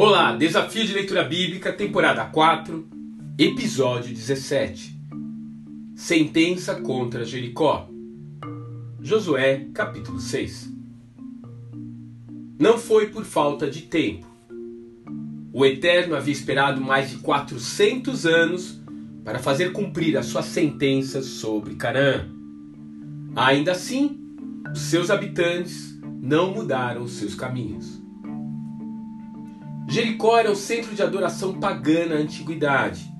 Olá, Desafio de Leitura Bíblica, temporada 4, episódio 17. Sentença contra Jericó. Josué, capítulo 6. Não foi por falta de tempo. O Eterno havia esperado mais de 400 anos para fazer cumprir a sua sentença sobre Canaã. Ainda assim, os seus habitantes não mudaram os seus caminhos. Jericó era o centro de adoração pagã na antiguidade.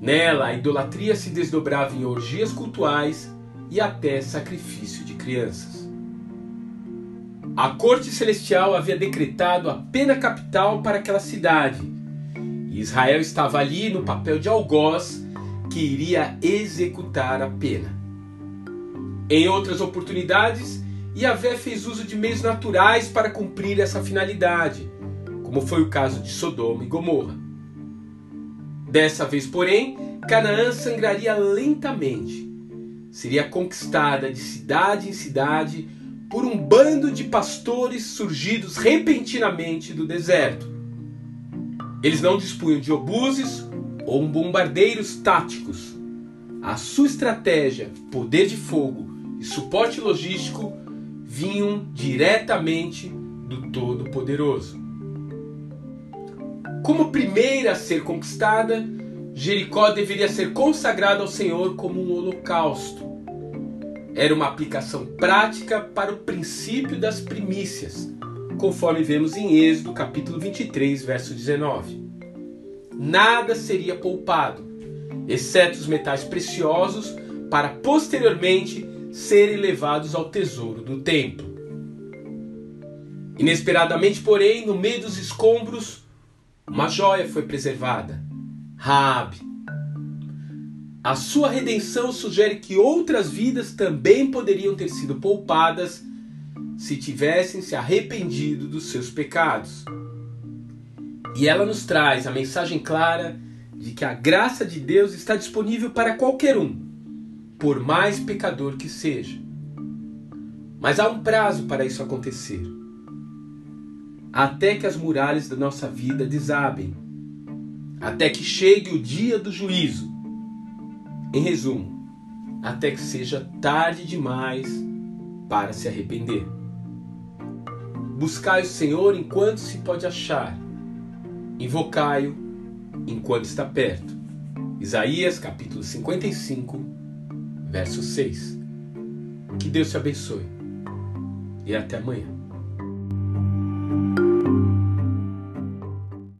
Nela, a idolatria se desdobrava em orgias cultuais e até sacrifício de crianças. A corte celestial havia decretado a pena capital para aquela cidade, e Israel estava ali no papel de algoz que iria executar a pena. Em outras oportunidades, Yahvé fez uso de meios naturais para cumprir essa finalidade como foi o caso de Sodoma e Gomorra. Dessa vez, porém, Canaã sangraria lentamente. Seria conquistada de cidade em cidade por um bando de pastores surgidos repentinamente do deserto. Eles não dispunham de obuses ou bombardeiros táticos. A sua estratégia, poder de fogo e suporte logístico vinham diretamente do Todo-Poderoso. Como primeira a ser conquistada, Jericó deveria ser consagrada ao Senhor como um holocausto. Era uma aplicação prática para o princípio das primícias, conforme vemos em Êxodo capítulo 23, verso 19. Nada seria poupado, exceto os metais preciosos, para posteriormente serem levados ao tesouro do templo. Inesperadamente, porém, no meio dos escombros, uma joia foi preservada, Raabe. A sua redenção sugere que outras vidas também poderiam ter sido poupadas se tivessem se arrependido dos seus pecados. E ela nos traz a mensagem clara de que a graça de Deus está disponível para qualquer um, por mais pecador que seja. Mas há um prazo para isso acontecer até que as muralhas da nossa vida desabem, até que chegue o dia do juízo. Em resumo, até que seja tarde demais para se arrepender. Buscai o Senhor enquanto se pode achar, invocai-o enquanto está perto. Isaías capítulo 55, verso 6. Que Deus te abençoe e até amanhã.